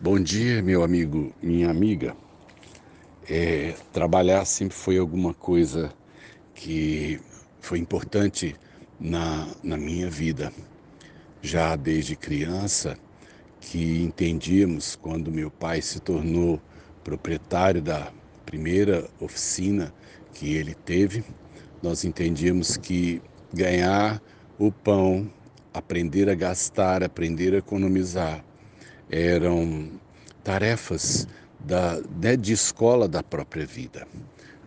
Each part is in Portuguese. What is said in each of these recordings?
Bom dia, meu amigo, minha amiga. É, trabalhar sempre foi alguma coisa que foi importante na, na minha vida. Já desde criança, que entendíamos quando meu pai se tornou proprietário da primeira oficina que ele teve, nós entendíamos que ganhar o pão, aprender a gastar, aprender a economizar, eram tarefas da, né, de escola da própria vida.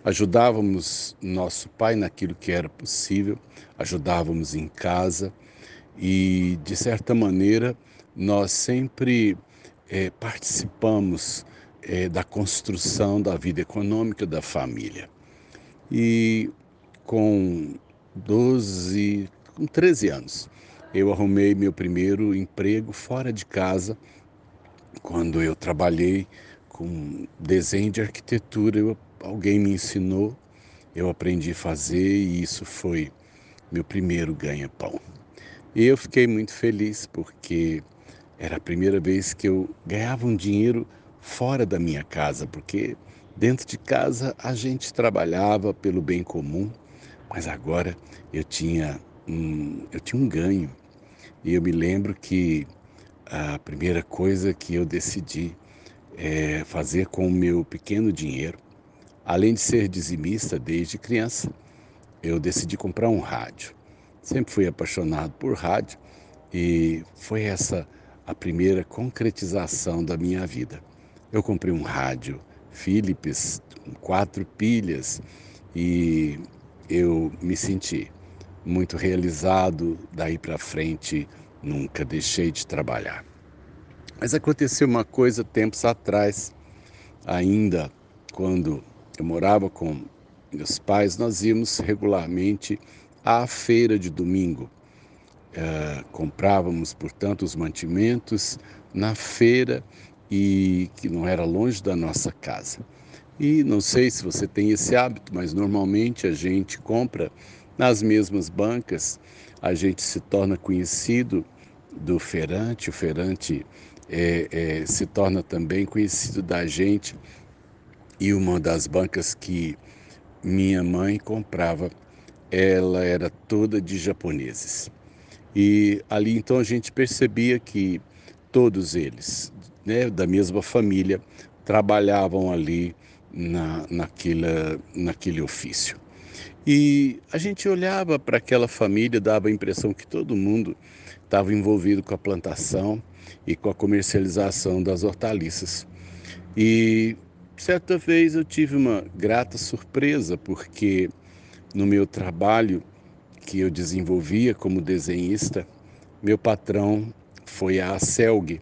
Ajudávamos nosso pai naquilo que era possível, ajudávamos em casa e, de certa maneira, nós sempre é, participamos é, da construção da vida econômica da família. E com 12, com 13 anos, eu arrumei meu primeiro emprego fora de casa quando eu trabalhei com desenho de arquitetura, eu, alguém me ensinou, eu aprendi a fazer e isso foi meu primeiro ganha-pão. E eu fiquei muito feliz porque era a primeira vez que eu ganhava um dinheiro fora da minha casa, porque dentro de casa a gente trabalhava pelo bem comum, mas agora eu tinha um, eu tinha um ganho. E eu me lembro que a primeira coisa que eu decidi é fazer com o meu pequeno dinheiro, além de ser dizimista desde criança, eu decidi comprar um rádio. Sempre fui apaixonado por rádio e foi essa a primeira concretização da minha vida. Eu comprei um rádio Philips quatro pilhas e eu me senti muito realizado daí para frente Nunca deixei de trabalhar. Mas aconteceu uma coisa tempos atrás, ainda quando eu morava com meus pais, nós íamos regularmente à feira de domingo. Uh, comprávamos, portanto, os mantimentos na feira e que não era longe da nossa casa. E não sei se você tem esse hábito, mas normalmente a gente compra nas mesmas bancas, a gente se torna conhecido do feirante, o feirante é, é, se torna também conhecido da gente e uma das bancas que minha mãe comprava, ela era toda de japoneses. E ali então a gente percebia que todos eles, né, da mesma família, trabalhavam ali na, naquela, naquele ofício. E a gente olhava para aquela família, dava a impressão que todo mundo estava envolvido com a plantação e com a comercialização das hortaliças. E certa vez eu tive uma grata surpresa, porque no meu trabalho que eu desenvolvia como desenhista, meu patrão foi à Celg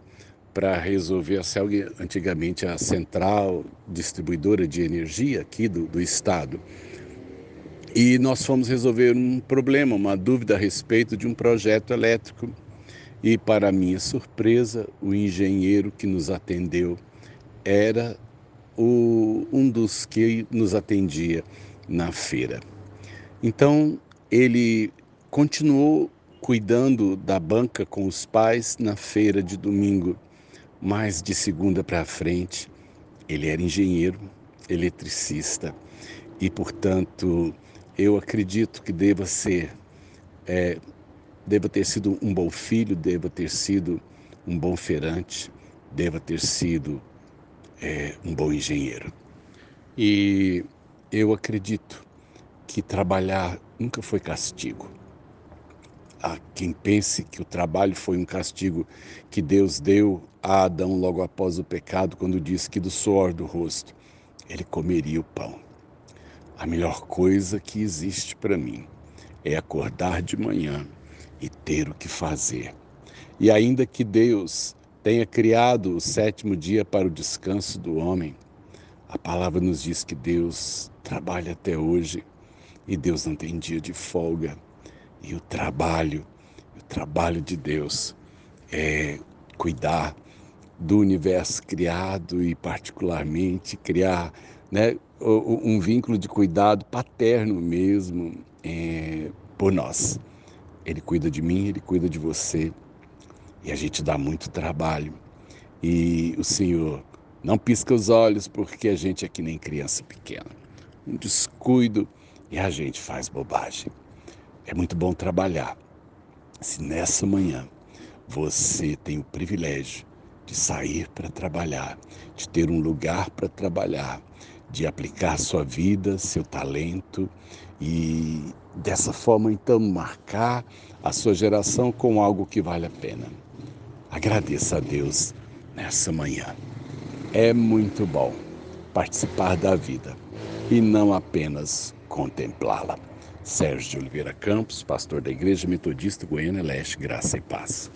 para resolver a Celg, antigamente a central distribuidora de energia aqui do, do estado. E nós fomos resolver um problema, uma dúvida a respeito de um projeto elétrico. E, para minha surpresa, o engenheiro que nos atendeu era o, um dos que nos atendia na feira. Então, ele continuou cuidando da banca com os pais na feira de domingo, mas de segunda para frente, ele era engenheiro, eletricista e, portanto, eu acredito que deva ser, é, deva ter sido um bom filho, deva ter sido um bom feirante, deva ter sido é, um bom engenheiro. E eu acredito que trabalhar nunca foi castigo. Há quem pense que o trabalho foi um castigo que Deus deu a Adão logo após o pecado, quando disse que do suor do rosto ele comeria o pão. A melhor coisa que existe para mim é acordar de manhã e ter o que fazer. E ainda que Deus tenha criado o sétimo dia para o descanso do homem, a palavra nos diz que Deus trabalha até hoje e Deus não tem dia de folga. E o trabalho, o trabalho de Deus é cuidar do universo criado e particularmente criar né, um vínculo de cuidado paterno mesmo é, por nós. Ele cuida de mim, ele cuida de você e a gente dá muito trabalho. e o Senhor não pisca os olhos porque a gente é que nem criança pequena. Um descuido e a gente faz bobagem. É muito bom trabalhar. Se nessa manhã você tem o privilégio de sair para trabalhar, de ter um lugar para trabalhar, de aplicar sua vida, seu talento e dessa forma então marcar a sua geração com algo que vale a pena. Agradeça a Deus nessa manhã. É muito bom participar da vida e não apenas contemplá-la. Sérgio Oliveira Campos, pastor da Igreja Metodista Goiânia Leste, Graça e Paz.